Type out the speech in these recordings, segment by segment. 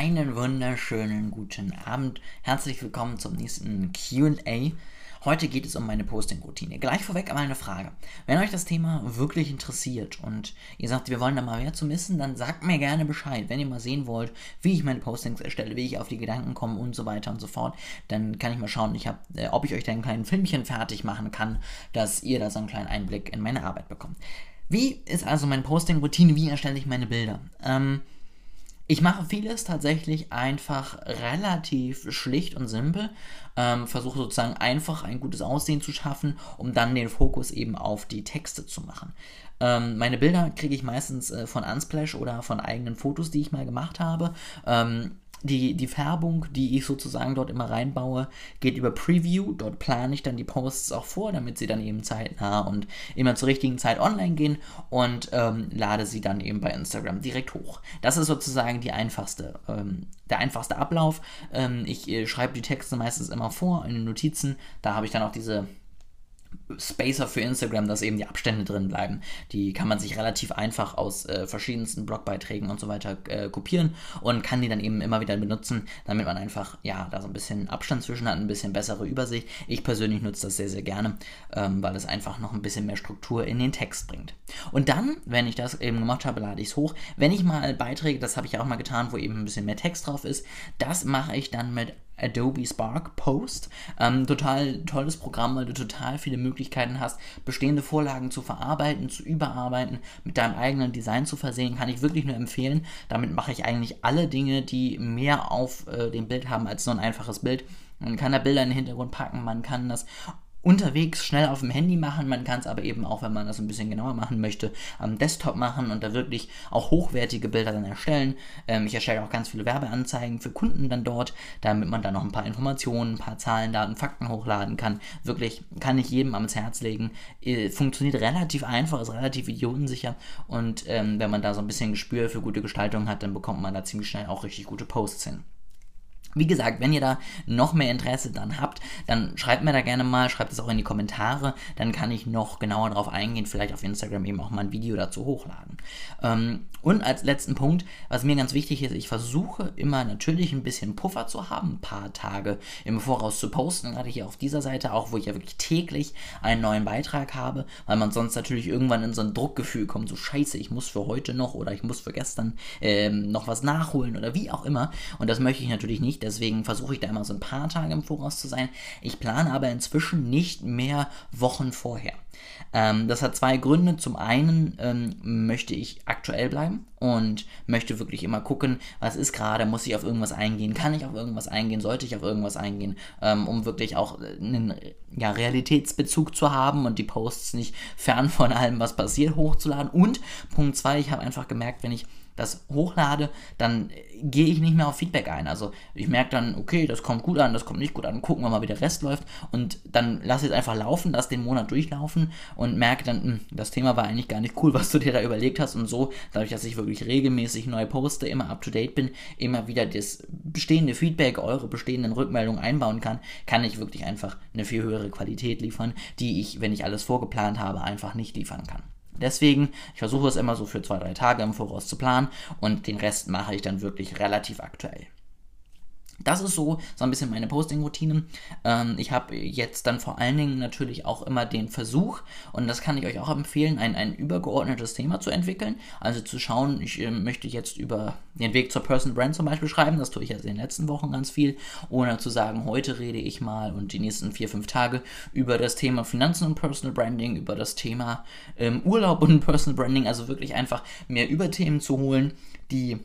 Einen wunderschönen guten Abend. Herzlich willkommen zum nächsten QA. Heute geht es um meine Posting-Routine. Gleich vorweg aber eine Frage. Wenn euch das Thema wirklich interessiert und ihr sagt, wir wollen da mal mehr zu wissen, dann sagt mir gerne Bescheid. Wenn ihr mal sehen wollt, wie ich meine Postings erstelle, wie ich auf die Gedanken komme und so weiter und so fort, dann kann ich mal schauen, ich hab, äh, ob ich euch da ein kleines Filmchen fertig machen kann, dass ihr da so einen kleinen Einblick in meine Arbeit bekommt. Wie ist also meine Posting-Routine? Wie erstelle ich meine Bilder? Ähm, ich mache vieles tatsächlich einfach relativ schlicht und simpel. Ähm, versuche sozusagen einfach ein gutes Aussehen zu schaffen, um dann den Fokus eben auf die Texte zu machen. Ähm, meine Bilder kriege ich meistens äh, von Unsplash oder von eigenen Fotos, die ich mal gemacht habe. Ähm, die, die Färbung, die ich sozusagen dort immer reinbaue, geht über Preview. Dort plane ich dann die Posts auch vor, damit sie dann eben zeitnah und immer zur richtigen Zeit online gehen und ähm, lade sie dann eben bei Instagram direkt hoch. Das ist sozusagen die einfachste, ähm, der einfachste Ablauf. Ähm, ich äh, schreibe die Texte meistens immer vor in den Notizen. Da habe ich dann auch diese Spacer für Instagram, dass eben die Abstände drin bleiben. Die kann man sich relativ einfach aus äh, verschiedensten Blogbeiträgen und so weiter äh, kopieren und kann die dann eben immer wieder benutzen, damit man einfach, ja, da so ein bisschen Abstand zwischen hat, ein bisschen bessere Übersicht. Ich persönlich nutze das sehr, sehr gerne, ähm, weil es einfach noch ein bisschen mehr Struktur in den Text bringt. Und dann, wenn ich das eben gemacht habe, lade ich es hoch. Wenn ich mal Beiträge, das habe ich ja auch mal getan, wo eben ein bisschen mehr Text drauf ist, das mache ich dann mit Adobe Spark Post. Ähm, total tolles Programm, weil du total viele Möglichkeiten hast, bestehende Vorlagen zu verarbeiten, zu überarbeiten, mit deinem eigenen Design zu versehen. Kann ich wirklich nur empfehlen. Damit mache ich eigentlich alle Dinge, die mehr auf äh, dem Bild haben als so ein einfaches Bild. Man kann da Bilder in den Hintergrund packen, man kann das unterwegs schnell auf dem Handy machen. Man kann es aber eben auch, wenn man das ein bisschen genauer machen möchte, am Desktop machen und da wirklich auch hochwertige Bilder dann erstellen. Ähm, ich erstelle auch ganz viele Werbeanzeigen für Kunden dann dort, damit man dann noch ein paar Informationen, ein paar Zahlen, Daten, Fakten hochladen kann. Wirklich kann ich jedem ans Herz legen. Äh, funktioniert relativ einfach, ist relativ idiotensicher und ähm, wenn man da so ein bisschen Gespür für gute Gestaltung hat, dann bekommt man da ziemlich schnell auch richtig gute Posts hin. Wie gesagt, wenn ihr da noch mehr Interesse dann habt, dann schreibt mir da gerne mal, schreibt es auch in die Kommentare, dann kann ich noch genauer darauf eingehen, vielleicht auf Instagram eben auch mal ein Video dazu hochladen. Ähm, und als letzten Punkt, was mir ganz wichtig ist, ich versuche immer natürlich ein bisschen Puffer zu haben, ein paar Tage im Voraus zu posten, gerade hier auf dieser Seite auch, wo ich ja wirklich täglich einen neuen Beitrag habe, weil man sonst natürlich irgendwann in so ein Druckgefühl kommt, so scheiße, ich muss für heute noch oder ich muss für gestern ähm, noch was nachholen oder wie auch immer. Und das möchte ich natürlich nicht deswegen versuche ich da immer so ein paar Tage im Voraus zu sein. Ich plane aber inzwischen nicht mehr Wochen vorher. Ähm, das hat zwei Gründe. Zum einen ähm, möchte ich aktuell bleiben und möchte wirklich immer gucken, was ist gerade, muss ich auf irgendwas eingehen, kann ich auf irgendwas eingehen, sollte ich auf irgendwas eingehen, ähm, um wirklich auch einen ja, Realitätsbezug zu haben und die Posts nicht fern von allem, was passiert, hochzuladen. Und Punkt zwei, ich habe einfach gemerkt, wenn ich das hochlade, dann gehe ich nicht mehr auf Feedback ein. Also ich merke dann, okay, das kommt gut an, das kommt nicht gut an, gucken wir mal, wie der Rest läuft und dann lass es einfach laufen, lass den Monat durchlaufen und merke dann, mh, hm, das Thema war eigentlich gar nicht cool, was du dir da überlegt hast und so, dadurch, dass ich wirklich regelmäßig neu poste, immer up to date bin, immer wieder das bestehende Feedback, eure bestehenden Rückmeldungen einbauen kann, kann ich wirklich einfach eine viel höhere Qualität liefern, die ich, wenn ich alles vorgeplant habe, einfach nicht liefern kann. Deswegen, ich versuche es immer so für zwei, drei Tage im Voraus zu planen und den Rest mache ich dann wirklich relativ aktuell. Das ist so, so ein bisschen meine Posting-Routine. Ähm, ich habe jetzt dann vor allen Dingen natürlich auch immer den Versuch, und das kann ich euch auch empfehlen, ein, ein übergeordnetes Thema zu entwickeln. Also zu schauen, ich äh, möchte jetzt über den Weg zur Personal Brand zum Beispiel schreiben, das tue ich jetzt in den letzten Wochen ganz viel, ohne zu sagen, heute rede ich mal und die nächsten vier, fünf Tage über das Thema Finanzen und Personal Branding, über das Thema ähm, Urlaub und Personal Branding, also wirklich einfach mehr Überthemen zu holen, die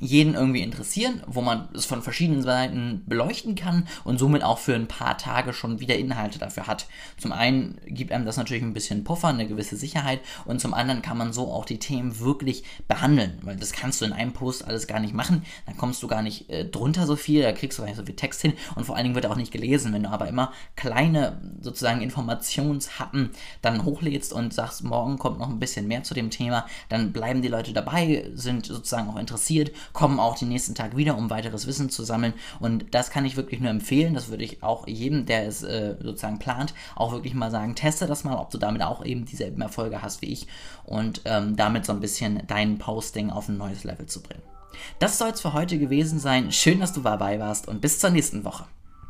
jeden irgendwie interessieren, wo man es von verschiedenen Seiten beleuchten kann und somit auch für ein paar Tage schon wieder Inhalte dafür hat. Zum einen gibt einem das natürlich ein bisschen Puffer, eine gewisse Sicherheit und zum anderen kann man so auch die Themen wirklich behandeln, weil das kannst du in einem Post alles gar nicht machen, dann kommst du gar nicht äh, drunter so viel, da kriegst du gar nicht so viel Text hin und vor allen Dingen wird auch nicht gelesen, wenn du aber immer kleine sozusagen Informationshappen dann hochlädst und sagst, morgen kommt noch ein bisschen mehr zu dem Thema, dann bleiben die Leute dabei, sind sozusagen auch interessiert kommen auch den nächsten Tag wieder, um weiteres Wissen zu sammeln. Und das kann ich wirklich nur empfehlen. Das würde ich auch jedem, der es äh, sozusagen plant, auch wirklich mal sagen, teste das mal, ob du damit auch eben dieselben Erfolge hast wie ich und ähm, damit so ein bisschen dein Posting auf ein neues Level zu bringen. Das soll es für heute gewesen sein. Schön, dass du dabei warst und bis zur nächsten Woche.